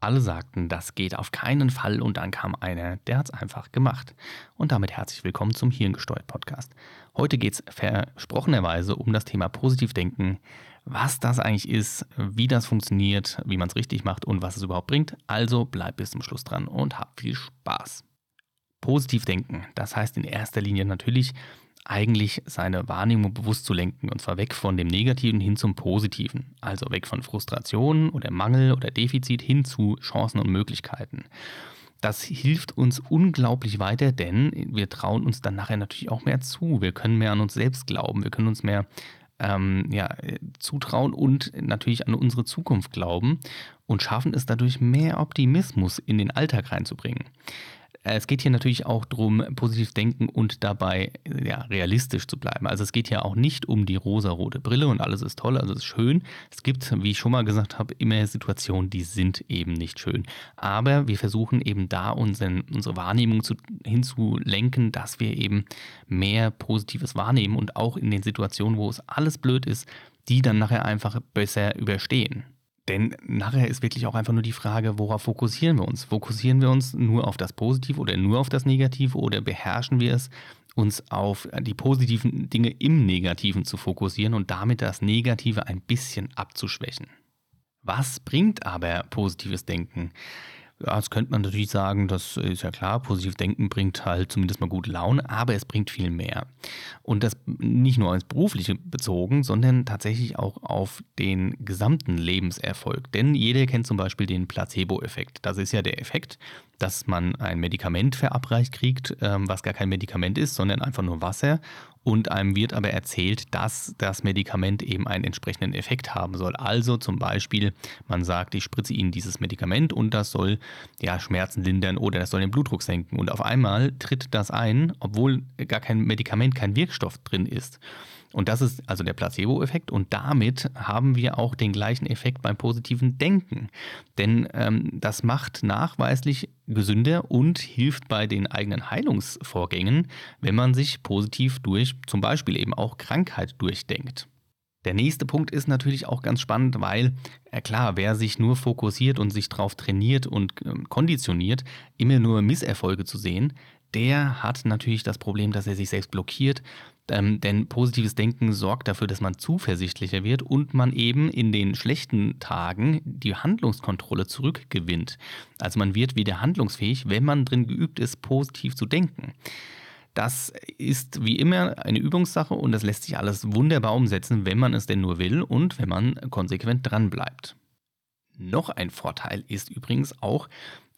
Alle sagten, das geht auf keinen Fall und dann kam einer, der hat's einfach gemacht. Und damit herzlich willkommen zum Hirngesteuert Podcast. Heute geht's versprochenerweise um das Thema Positivdenken, was das eigentlich ist, wie das funktioniert, wie man es richtig macht und was es überhaupt bringt. Also bleib bis zum Schluss dran und hab viel Spaß. Positivdenken, das heißt in erster Linie natürlich eigentlich seine Wahrnehmung bewusst zu lenken und zwar weg von dem Negativen hin zum Positiven. Also weg von Frustration oder Mangel oder Defizit hin zu Chancen und Möglichkeiten. Das hilft uns unglaublich weiter, denn wir trauen uns dann nachher natürlich auch mehr zu. Wir können mehr an uns selbst glauben, wir können uns mehr ähm, ja, zutrauen und natürlich an unsere Zukunft glauben und schaffen es dadurch mehr Optimismus in den Alltag reinzubringen. Es geht hier natürlich auch darum, positiv denken und dabei ja, realistisch zu bleiben. Also es geht ja auch nicht um die rosa-rote Brille und alles ist toll, also es ist schön. Es gibt, wie ich schon mal gesagt habe, immer Situationen, die sind eben nicht schön. Aber wir versuchen eben da unseren, unsere Wahrnehmung zu, hinzulenken, dass wir eben mehr Positives wahrnehmen und auch in den Situationen, wo es alles blöd ist, die dann nachher einfach besser überstehen. Denn nachher ist wirklich auch einfach nur die Frage, worauf fokussieren wir uns? Fokussieren wir uns nur auf das Positive oder nur auf das Negative oder beherrschen wir es, uns auf die positiven Dinge im Negativen zu fokussieren und damit das Negative ein bisschen abzuschwächen? Was bringt aber positives Denken? Ja, das könnte man natürlich sagen, das ist ja klar, positiv denken bringt halt zumindest mal gute Laune, aber es bringt viel mehr. Und das nicht nur ins Berufliche bezogen, sondern tatsächlich auch auf den gesamten Lebenserfolg. Denn jeder kennt zum Beispiel den Placebo-Effekt. Das ist ja der Effekt, dass man ein Medikament verabreicht kriegt, ähm, was gar kein Medikament ist, sondern einfach nur Wasser. Und einem wird aber erzählt, dass das Medikament eben einen entsprechenden Effekt haben soll. Also zum Beispiel, man sagt, ich spritze Ihnen dieses Medikament und das soll ja Schmerzen lindern oder das soll den Blutdruck senken. Und auf einmal tritt das ein, obwohl gar kein Medikament, kein Wirkstoff drin ist. Und das ist also der Placebo-Effekt. Und damit haben wir auch den gleichen Effekt beim positiven Denken. Denn ähm, das macht nachweislich gesünder und hilft bei den eigenen Heilungsvorgängen, wenn man sich positiv durch zum Beispiel eben auch Krankheit durchdenkt. Der nächste Punkt ist natürlich auch ganz spannend, weil, äh klar, wer sich nur fokussiert und sich darauf trainiert und äh, konditioniert, immer nur Misserfolge zu sehen, der hat natürlich das Problem, dass er sich selbst blockiert, ähm, denn positives Denken sorgt dafür, dass man zuversichtlicher wird und man eben in den schlechten Tagen die Handlungskontrolle zurückgewinnt. Also man wird wieder handlungsfähig, wenn man drin geübt ist, positiv zu denken. Das ist wie immer eine Übungssache und das lässt sich alles wunderbar umsetzen, wenn man es denn nur will und wenn man konsequent dran bleibt. Noch ein Vorteil ist übrigens auch,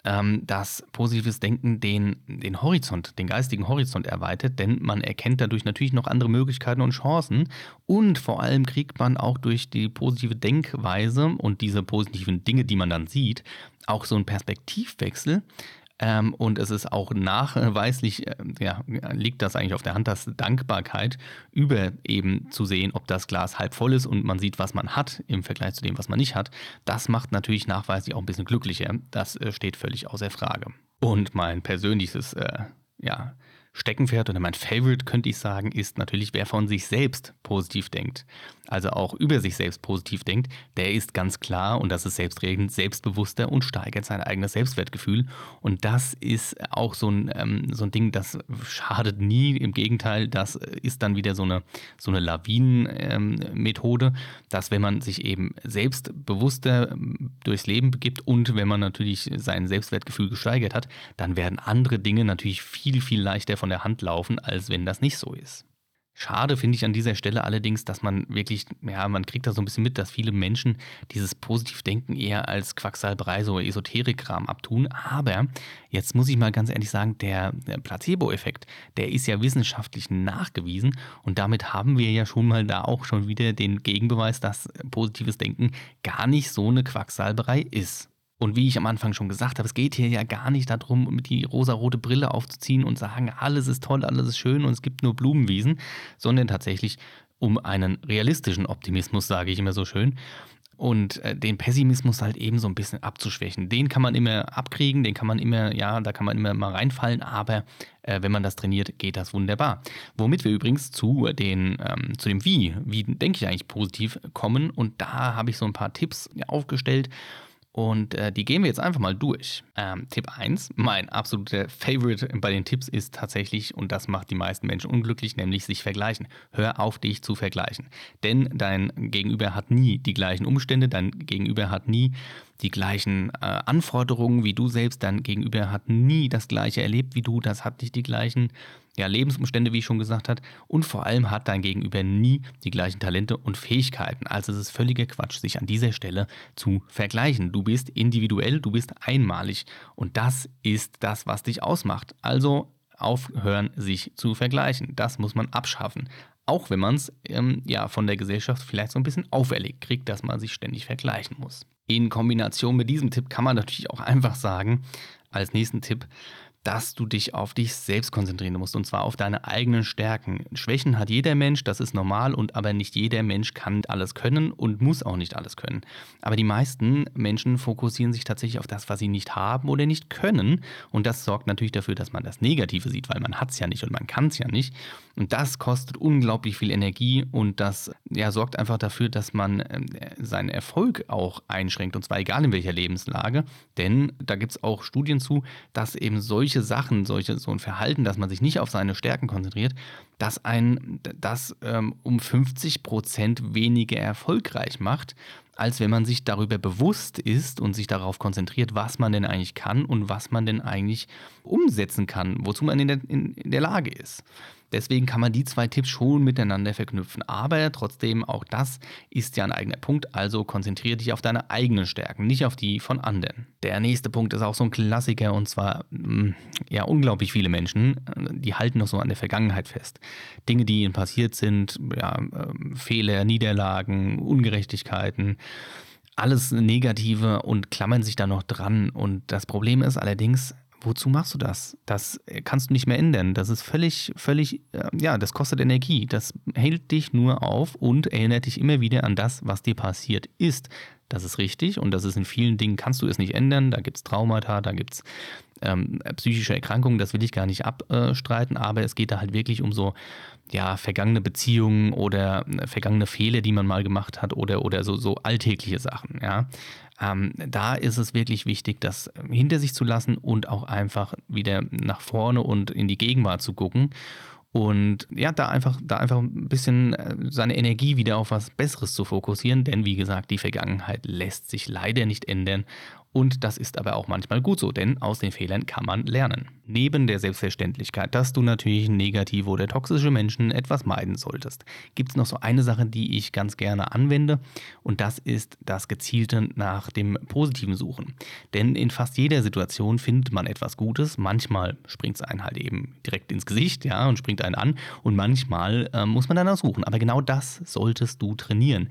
ähm, dass positives Denken den, den Horizont, den geistigen Horizont erweitert, denn man erkennt dadurch natürlich noch andere Möglichkeiten und Chancen. Und vor allem kriegt man auch durch die positive Denkweise und diese positiven Dinge, die man dann sieht, auch so einen Perspektivwechsel, ähm, und es ist auch nachweislich, äh, ja, liegt das eigentlich auf der Hand, dass Dankbarkeit über eben zu sehen, ob das Glas halb voll ist und man sieht, was man hat im Vergleich zu dem, was man nicht hat. Das macht natürlich nachweislich auch ein bisschen glücklicher. Das äh, steht völlig außer Frage. Und mein persönliches, äh, ja, Steckenpferd oder mein Favorite, könnte ich sagen, ist natürlich, wer von sich selbst positiv denkt. Also auch über sich selbst positiv denkt, der ist ganz klar, und das ist selbstredend, selbstbewusster und steigert sein eigenes Selbstwertgefühl. Und das ist auch so ein, ähm, so ein Ding, das schadet nie. Im Gegenteil, das ist dann wieder so eine, so eine Lawinen-Methode, ähm, dass wenn man sich eben selbstbewusster ähm, durchs Leben begibt und wenn man natürlich sein Selbstwertgefühl gesteigert hat, dann werden andere Dinge natürlich viel, viel leichter von der Hand laufen, als wenn das nicht so ist. Schade finde ich an dieser Stelle allerdings, dass man wirklich, ja, man kriegt da so ein bisschen mit, dass viele Menschen dieses Positivdenken eher als Quacksalberei, so Esoterikkram abtun. Aber jetzt muss ich mal ganz ehrlich sagen, der Placebo-Effekt, der ist ja wissenschaftlich nachgewiesen und damit haben wir ja schon mal da auch schon wieder den Gegenbeweis, dass positives Denken gar nicht so eine Quacksalberei ist. Und wie ich am Anfang schon gesagt habe, es geht hier ja gar nicht darum, die rosarote Brille aufzuziehen und sagen, alles ist toll, alles ist schön und es gibt nur Blumenwiesen, sondern tatsächlich um einen realistischen Optimismus, sage ich immer so schön. Und äh, den Pessimismus halt eben so ein bisschen abzuschwächen. Den kann man immer abkriegen, den kann man immer, ja, da kann man immer mal reinfallen, aber äh, wenn man das trainiert, geht das wunderbar. Womit wir übrigens zu, den, ähm, zu dem Wie, wie denke ich eigentlich positiv kommen. Und da habe ich so ein paar Tipps aufgestellt Und äh, die gehen wir jetzt einfach mal durch. Ähm, Tipp 1, mein absoluter Favorite bei den Tipps ist tatsächlich, und das macht die meisten Menschen unglücklich, nämlich sich vergleichen. Hör auf, dich zu vergleichen. Denn dein Gegenüber hat nie die gleichen Umstände, dein Gegenüber hat nie die gleichen äh, Anforderungen wie du selbst, dein Gegenüber hat nie das gleiche erlebt wie du, das hat nicht die gleichen ja, Lebensumstände, wie ich schon gesagt habe, und vor allem hat dein Gegenüber nie die gleichen Talente und Fähigkeiten. Also es ist völliger Quatsch, sich an dieser Stelle zu vergleichen. Du bist individuell, du bist einmalig und das ist das, was dich ausmacht. Also aufhören, sich zu vergleichen. Das muss man abschaffen. Auch wenn man es ähm, ja, von der Gesellschaft vielleicht so ein bisschen auferlegt kriegt, dass man sich ständig vergleichen muss. In Kombination mit diesem Tipp kann man natürlich auch einfach sagen, als nächsten Tipp, dass du dich auf dich selbst konzentrieren musst und zwar auf deine eigenen Stärken. Schwächen hat jeder Mensch, das ist normal und aber nicht jeder Mensch kann alles können und muss auch nicht alles können. Aber die meisten Menschen fokussieren sich tatsächlich auf das, was sie nicht haben oder nicht können und das sorgt natürlich dafür, dass man das Negative sieht, weil man hat es ja nicht und man kann es ja nicht und das kostet unglaublich viel Energie und das ja, sorgt einfach dafür, dass man äh, seinen Erfolg auch einschränkt und zwar egal in welcher Lebenslage, denn da gibt es auch Studien zu, dass eben solche solche Sachen, solche, so ein Verhalten, dass man sich nicht auf seine Stärken konzentriert, dass ein das ähm, um 50 Prozent weniger erfolgreich macht, als wenn man sich darüber bewusst ist und sich darauf konzentriert, was man denn eigentlich kann und was man denn eigentlich umsetzen kann, wozu man in der, in, in der Lage ist. Deswegen kann man die zwei Tipps schon miteinander verknüpfen. Aber trotzdem, auch das ist ja ein eigener Punkt. Also konzentriere dich auf deine eigenen Stärken, nicht auf die von anderen. Der nächste Punkt ist auch so ein Klassiker und zwar, mm, ja, unglaublich viele Menschen, die halten noch so an der Vergangenheit fest. Dinge, die ihnen passiert sind, ja, ähm, Fehler, Niederlagen, Ungerechtigkeiten alles Negative und klammern sich da noch dran. Und das Problem ist allerdings, wozu machst du das? Das äh, kannst du nicht mehr ändern. Das ist völlig, völlig, äh, ja, das kostet Energie. Das hält dich nur auf und erinnert dich immer wieder an das, was dir passiert ist. Das ist richtig und das ist in vielen Dingen, kannst du es nicht ändern. Da gibt es Traumata, da gibt es ähm, psychische Erkrankungen, das will ich gar nicht abstreiten, aber es geht da halt wirklich um so, ja, vergangene Beziehungen oder äh, vergangene Fehler, die man mal gemacht hat oder, oder so, so alltägliche Sachen, ja. Ähm, da ist es wirklich wichtig, das hinter sich zu lassen und auch einfach wieder nach vorne und in die Gegenwart zu gucken und ja, da einfach, da einfach ein bisschen äh, seine Energie wieder auf was Besseres zu fokussieren, denn wie gesagt, die Vergangenheit lässt sich leider nicht ändern und das ist aber auch manchmal gut so, denn aus den Fehlern kann man lernen. Neben der Selbstverständlichkeit, dass du natürlich negative oder toxische Menschen etwas meiden solltest, gibt es noch so eine Sache, die ich ganz gerne anwende und das ist das gezielte nach dem Positiven suchen. Denn in fast jeder Situation findet man etwas Gutes. Manchmal springt es einen halt eben direkt ins Gesicht, ja, und springt einen an und manchmal äh, muss man danach suchen. Aber genau das solltest du trainieren.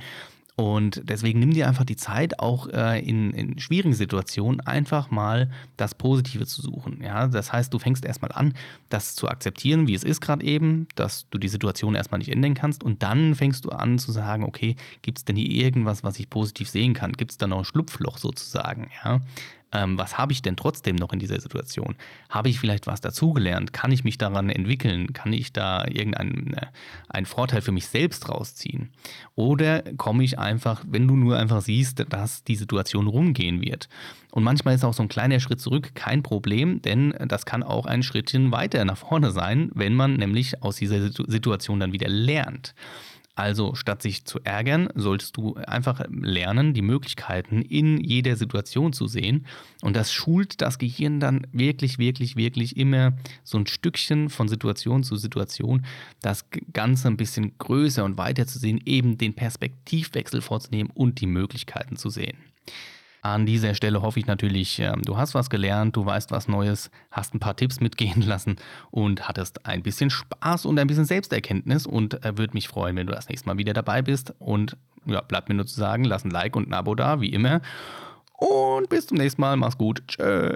Und deswegen nimm dir einfach die Zeit, auch äh, in, in, schwierigen Situationen einfach mal das Positive zu suchen. Ja? Das heißt, du fängst erstmal an, das zu akzeptieren, wie es ist gerade eben, dass du die Situation erstmal nicht ändern kannst. Und dann fängst du an zu sagen, okay, gibt es denn hier irgendwas, was ich positiv sehen kann? Gibt es da noch ein Schlupfloch sozusagen? Ja? Ähm, was habe ich denn trotzdem noch in dieser Situation? Habe ich vielleicht was dazugelernt? Kann ich mich daran entwickeln? Kann ich da irgendeinen äh, einen Vorteil für mich selbst rausziehen? Oder komme ich einfach, wenn du nur einfach siehst, dass die Situation rumgehen wird? Und manchmal ist auch so ein kleiner Schritt zurück kein Problem, denn das kann auch ein Schrittchen weiter nach vorne sein, wenn man nämlich aus dieser Situation dann wieder lernt. Also statt sich zu ärgern, solltest du einfach lernen, die Möglichkeiten in jeder Situation zu sehen. Und das schult das Gehirn dann wirklich, wirklich, wirklich immer so ein Stückchen von Situation zu Situation, das Ganze ein bisschen größer und weiter zu sehen, eben den Perspektivwechsel vorzunehmen und die Möglichkeiten zu sehen. An dieser Stelle hoffe ich natürlich, ähm, du hast was gelernt, du weißt was Neues, hast ein paar Tipps mitgehen lassen und hattest ein bisschen Spaß und ein bisschen Selbsterkenntnis und äh, würde mich freuen, wenn du das nächste Mal wieder dabei bist. Und ja, bleibt mir nur zu sagen, lass ein Like und ein Abo da, wie immer. Und bis zum nächsten Mal. Mach's gut. Tschö.